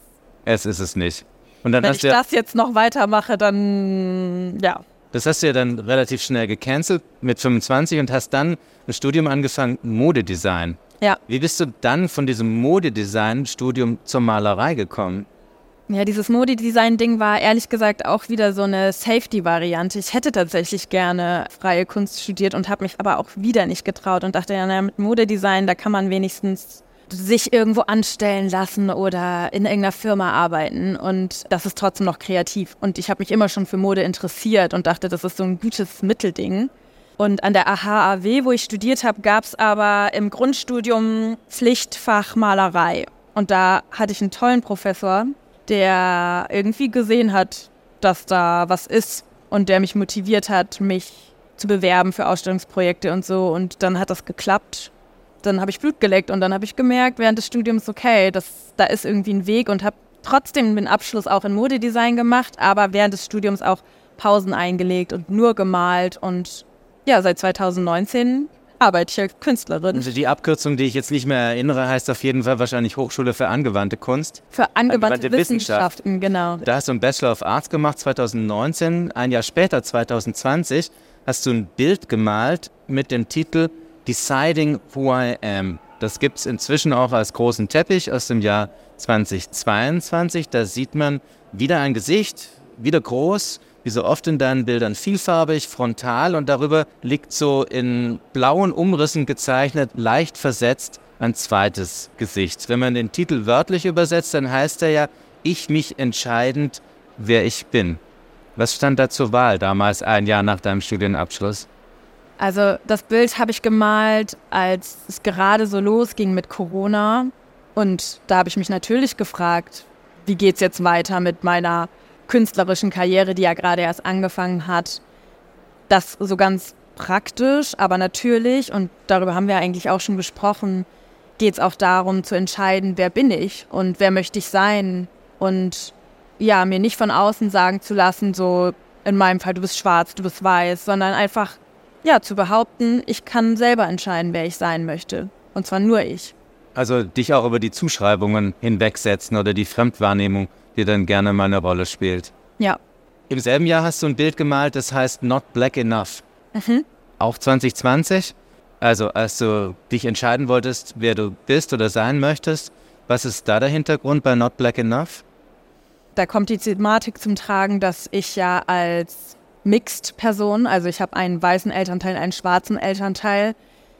Es ist es nicht. Und dann wenn ich ja, das jetzt noch weitermache, dann ja. das hast du ja dann relativ schnell gecancelt mit 25 und hast dann ein Studium angefangen, Modedesign. Ja. Wie bist du dann von diesem Modedesign-Studium zur Malerei gekommen? Ja, dieses Modedesign-Ding war ehrlich gesagt auch wieder so eine Safety-Variante. Ich hätte tatsächlich gerne freie Kunst studiert und habe mich aber auch wieder nicht getraut und dachte, ja, naja, mit Modedesign, da kann man wenigstens sich irgendwo anstellen lassen oder in irgendeiner Firma arbeiten und das ist trotzdem noch kreativ. Und ich habe mich immer schon für Mode interessiert und dachte, das ist so ein gutes Mittelding. Und an der AHAW, wo ich studiert habe, gab es aber im Grundstudium Pflichtfach Malerei. Und da hatte ich einen tollen Professor, der irgendwie gesehen hat, dass da was ist und der mich motiviert hat, mich zu bewerben für Ausstellungsprojekte und so. Und dann hat das geklappt. Dann habe ich Blut geleckt und dann habe ich gemerkt während des Studiums, okay, das, da ist irgendwie ein Weg und habe trotzdem den Abschluss auch in Modedesign gemacht, aber während des Studiums auch Pausen eingelegt und nur gemalt. Und ja, seit 2019 arbeite ich als Künstlerin. Also die Abkürzung, die ich jetzt nicht mehr erinnere, heißt auf jeden Fall wahrscheinlich Hochschule für angewandte Kunst. Für angewandte, Angewandte Wissenschaft. Wissenschaften, genau. Da hast du einen Bachelor of Arts gemacht 2019. Ein Jahr später, 2020, hast du ein Bild gemalt mit dem Titel Deciding Who I Am. Das gibt es inzwischen auch als großen Teppich aus dem Jahr 2022. Da sieht man wieder ein Gesicht, wieder groß, wie so oft in deinen Bildern vielfarbig, frontal und darüber liegt so in blauen Umrissen gezeichnet, leicht versetzt ein zweites Gesicht. Wenn man den Titel wörtlich übersetzt, dann heißt er ja, ich mich entscheidend, wer ich bin. Was stand da zur Wahl damals, ein Jahr nach deinem Studienabschluss? Also das Bild habe ich gemalt, als es gerade so losging mit Corona. Und da habe ich mich natürlich gefragt, wie geht es jetzt weiter mit meiner künstlerischen Karriere, die ja gerade erst angefangen hat. Das so ganz praktisch, aber natürlich, und darüber haben wir eigentlich auch schon gesprochen, geht es auch darum zu entscheiden, wer bin ich und wer möchte ich sein. Und ja, mir nicht von außen sagen zu lassen, so in meinem Fall, du bist schwarz, du bist weiß, sondern einfach ja, zu behaupten, ich kann selber entscheiden, wer ich sein möchte. Und zwar nur ich. Also dich auch über die Zuschreibungen hinwegsetzen oder die Fremdwahrnehmung, die dann gerne mal eine Rolle spielt. Ja. Im selben Jahr hast du ein Bild gemalt, das heißt Not Black Enough. Auch 2020? Also als du dich entscheiden wolltest, wer du bist oder sein möchtest, was ist da der Hintergrund bei Not Black Enough? Da kommt die Thematik zum Tragen, dass ich ja als Mixed-Person, also ich habe einen weißen Elternteil, einen schwarzen Elternteil,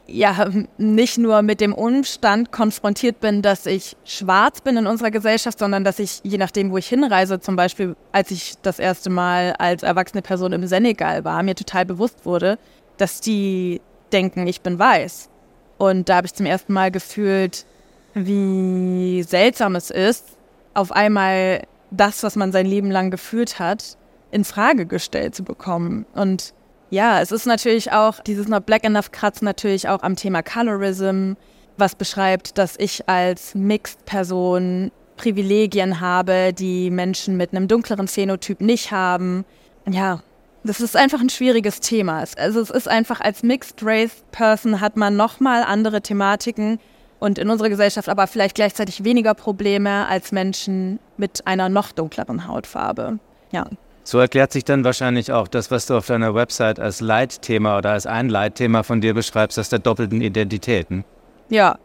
ja, nicht nur mit dem Umstand konfrontiert bin, dass ich schwarz bin in unserer Gesellschaft, sondern dass ich, je nachdem, wo ich hinreise, zum Beispiel, als ich das erste Mal als erwachsene Person im Senegal war, mir total bewusst wurde, dass die denken, ich bin weiß. Und da habe ich zum ersten Mal gefühlt, wie seltsam es ist, auf einmal das, was man sein Leben lang gefühlt hat, in Frage gestellt zu bekommen. Und ja, es ist natürlich auch, dieses Not Black Enough kratzt natürlich auch am Thema Colorism, was beschreibt, dass ich als Mixed-Person Privilegien habe, die Menschen mit einem dunkleren Phänotyp nicht haben. Ja, Das ist einfach ein schwieriges Thema. Also es ist einfach als Mixed Race Person hat man nochmal andere Thematiken und in unserer Gesellschaft aber vielleicht gleichzeitig weniger Probleme als Menschen mit einer noch dunkleren Hautfarbe. Ja. So erklärt sich dann wahrscheinlich auch das, was du auf deiner Website als Leitthema oder als ein Leitthema von dir beschreibst, das der doppelten Identitäten. Ja,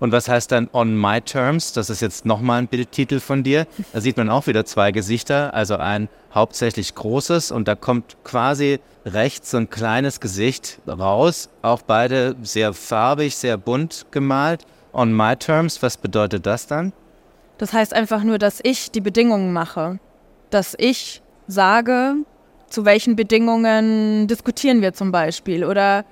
und was heißt dann On My Terms? Das ist jetzt nochmal ein Bildtitel von dir. Da sieht man auch wieder zwei Gesichter, also ein hauptsächlich großes und da kommt quasi rechts so ein kleines Gesicht raus. Auch beide sehr farbig, sehr bunt gemalt. On My Terms, was bedeutet das dann? Das heißt einfach nur, dass ich die Bedingungen mache. Dass ich sage, zu welchen Bedingungen diskutieren wir zum Beispiel oder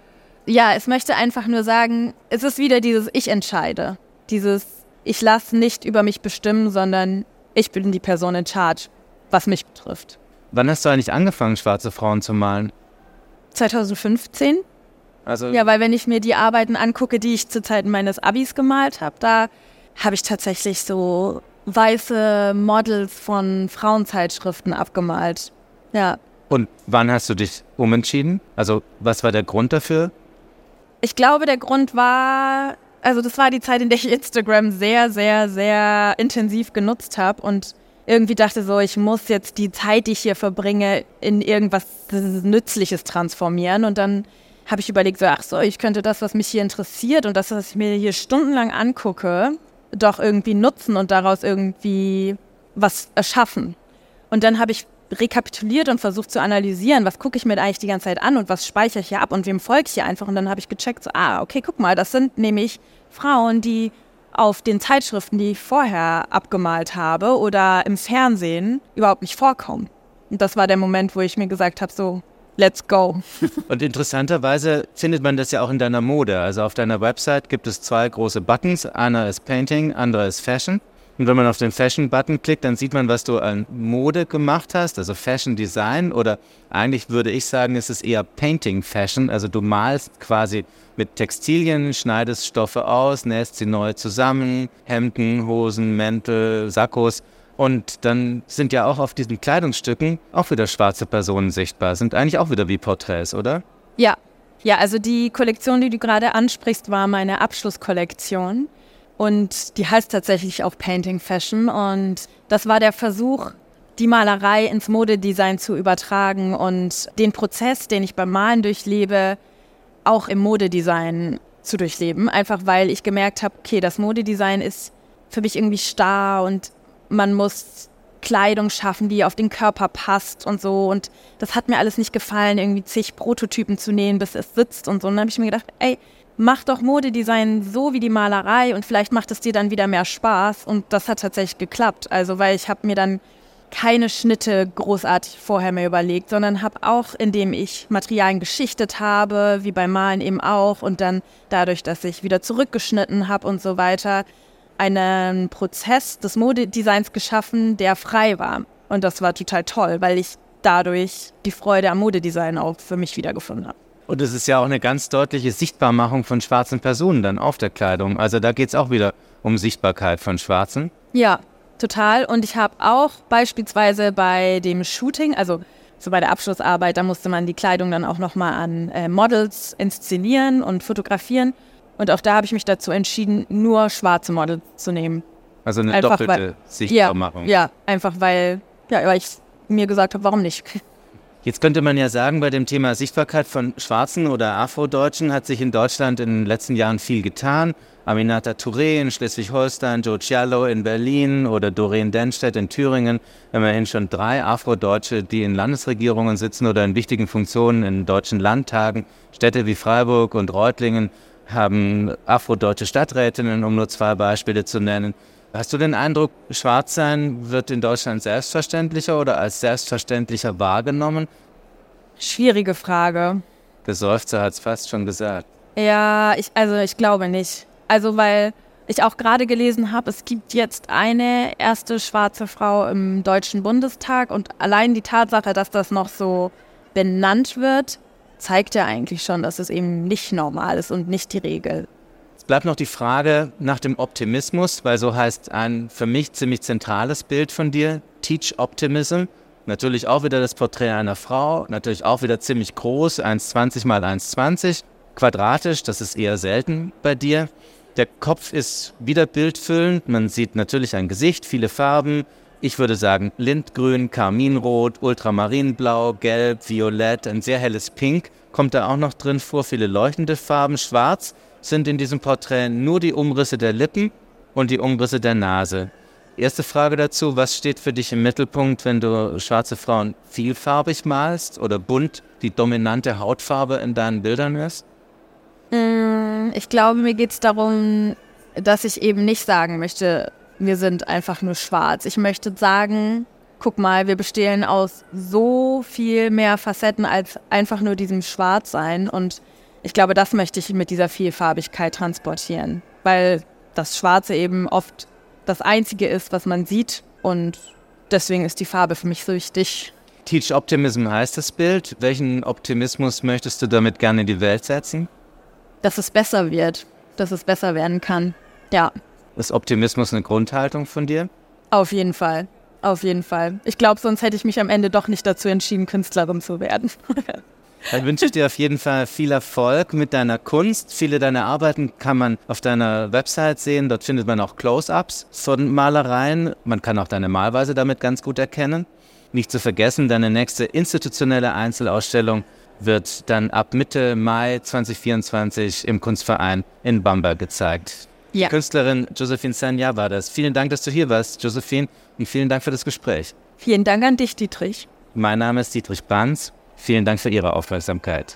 ja, es möchte einfach nur sagen, es ist wieder dieses Ich entscheide. Dieses Ich lasse nicht über mich bestimmen, sondern ich bin die Person in Charge, was mich betrifft. Wann hast du eigentlich angefangen, schwarze Frauen zu malen? 2015. Also ja, weil wenn ich mir die Arbeiten angucke, die ich zu Zeiten meines Abis gemalt habe, da habe ich tatsächlich so weiße Models von Frauenzeitschriften abgemalt. Ja. Und wann hast du dich umentschieden? Also was war der Grund dafür? Ich glaube, der Grund war, also das war die Zeit, in der ich Instagram sehr, sehr, sehr intensiv genutzt habe und irgendwie dachte so, ich muss jetzt die Zeit, die ich hier verbringe, in irgendwas Nützliches transformieren. Und dann habe ich überlegt, so, ach so, ich könnte das, was mich hier interessiert und das, was ich mir hier stundenlang angucke, doch irgendwie nutzen und daraus irgendwie was erschaffen. Und dann habe ich rekapituliert und versucht zu analysieren, was gucke ich mir eigentlich die ganze Zeit an und was speichere ich hier ab und wem folge ich hier einfach. Und dann habe ich gecheckt, so, ah, okay, guck mal, das sind nämlich Frauen, die auf den Zeitschriften, die ich vorher abgemalt habe oder im Fernsehen überhaupt nicht vorkommen. Und das war der Moment, wo ich mir gesagt habe, so, let's go. Und interessanterweise findet man das ja auch in deiner Mode. Also auf deiner Website gibt es zwei große Buttons. Einer ist Painting, anderer ist Fashion. Und wenn man auf den Fashion-Button klickt, dann sieht man, was du an Mode gemacht hast, also Fashion Design oder eigentlich würde ich sagen, es ist eher Painting Fashion. Also du malst quasi mit Textilien, schneidest Stoffe aus, nähst sie neu zusammen, Hemden, Hosen, Mäntel, Sakkos. Und dann sind ja auch auf diesen Kleidungsstücken auch wieder schwarze Personen sichtbar. Sind eigentlich auch wieder wie Porträts, oder? Ja. Ja, also die Kollektion, die du gerade ansprichst, war meine Abschlusskollektion. Und die heißt tatsächlich auch Painting Fashion. Und das war der Versuch, die Malerei ins Modedesign zu übertragen und den Prozess, den ich beim Malen durchlebe, auch im Modedesign zu durchleben. Einfach weil ich gemerkt habe, okay, das Modedesign ist für mich irgendwie starr und man muss Kleidung schaffen, die auf den Körper passt und so. Und das hat mir alles nicht gefallen, irgendwie zig Prototypen zu nähen, bis es sitzt und so. Und dann habe ich mir gedacht, ey, mach doch Modedesign so wie die Malerei und vielleicht macht es dir dann wieder mehr Spaß. Und das hat tatsächlich geklappt. Also, weil ich habe mir dann keine Schnitte großartig vorher mehr überlegt, sondern habe auch, indem ich Materialien geschichtet habe, wie beim Malen eben auch, und dann dadurch, dass ich wieder zurückgeschnitten habe und so weiter, einen Prozess des Modedesigns geschaffen, der frei war. Und das war total toll, weil ich dadurch die Freude am Modedesign auch für mich wiedergefunden habe. Und es ist ja auch eine ganz deutliche Sichtbarmachung von schwarzen Personen dann auf der Kleidung. Also da geht es auch wieder um Sichtbarkeit von Schwarzen. Ja, total. Und ich habe auch beispielsweise bei dem Shooting, also so bei der Abschlussarbeit, da musste man die Kleidung dann auch nochmal an äh, Models inszenieren und fotografieren. Und auch da habe ich mich dazu entschieden, nur schwarze Models zu nehmen. Also eine einfach doppelte weil, Sichtbarmachung. Ja, ja, einfach weil, ja, weil ich mir gesagt habe, warum nicht? Jetzt könnte man ja sagen, bei dem Thema Sichtbarkeit von Schwarzen oder Afrodeutschen hat sich in Deutschland in den letzten Jahren viel getan. Aminata Touré in Schleswig-Holstein, Joe Cialo in Berlin oder Doreen Denstedt in Thüringen. Immerhin schon drei Afrodeutsche, die in Landesregierungen sitzen oder in wichtigen Funktionen in deutschen Landtagen. Städte wie Freiburg und Reutlingen haben afrodeutsche Stadträtinnen, um nur zwei Beispiele zu nennen. Hast du den Eindruck, Schwarzsein wird in Deutschland selbstverständlicher oder als selbstverständlicher wahrgenommen? Schwierige Frage. Der Seufzer hat es fast schon gesagt. Ja, ich, also ich glaube nicht. Also weil ich auch gerade gelesen habe, es gibt jetzt eine erste schwarze Frau im Deutschen Bundestag und allein die Tatsache, dass das noch so benannt wird, zeigt ja eigentlich schon, dass es eben nicht normal ist und nicht die Regel bleibt noch die Frage nach dem Optimismus, weil so heißt ein für mich ziemlich zentrales Bild von dir, Teach Optimism. Natürlich auch wieder das Porträt einer Frau, natürlich auch wieder ziemlich groß, 1,20 mal 1,20, quadratisch, das ist eher selten bei dir. Der Kopf ist wieder bildfüllend, man sieht natürlich ein Gesicht, viele Farben. Ich würde sagen Lindgrün, Karminrot, Ultramarinblau, Gelb, Violett, ein sehr helles Pink kommt da auch noch drin vor, viele leuchtende Farben. Schwarz sind in diesem Porträt nur die Umrisse der Lippen und die Umrisse der Nase. Erste Frage dazu, was steht für dich im Mittelpunkt, wenn du schwarze Frauen vielfarbig malst oder bunt die dominante Hautfarbe in deinen Bildern ist? Mm, ich glaube, mir geht es darum, dass ich eben nicht sagen möchte, wir sind einfach nur schwarz. Ich möchte sagen, guck mal, wir bestehen aus so viel mehr Facetten als einfach nur diesem Schwarzsein. Und ich glaube, das möchte ich mit dieser Vielfarbigkeit transportieren, weil das Schwarze eben oft das Einzige ist, was man sieht. Und deswegen ist die Farbe für mich so wichtig. Teach Optimism heißt das Bild. Welchen Optimismus möchtest du damit gerne in die Welt setzen? Dass es besser wird, dass es besser werden kann. Ja. Ist Optimismus eine Grundhaltung von dir? Auf jeden Fall. Auf jeden Fall. Ich glaube, sonst hätte ich mich am Ende doch nicht dazu entschieden, Künstlerin zu werden. Dann wünsche ich dir auf jeden Fall viel Erfolg mit deiner Kunst. Viele deiner Arbeiten kann man auf deiner Website sehen. Dort findet man auch Close-ups von Malereien. Man kann auch deine Malweise damit ganz gut erkennen. Nicht zu vergessen, deine nächste institutionelle Einzelausstellung wird dann ab Mitte Mai 2024 im Kunstverein in Bamberg gezeigt. Ja. Künstlerin Josephine Sanya war das. Vielen Dank, dass du hier warst, Josephine, und vielen Dank für das Gespräch. Vielen Dank an dich, Dietrich. Mein Name ist Dietrich Banz. Vielen Dank für Ihre Aufmerksamkeit.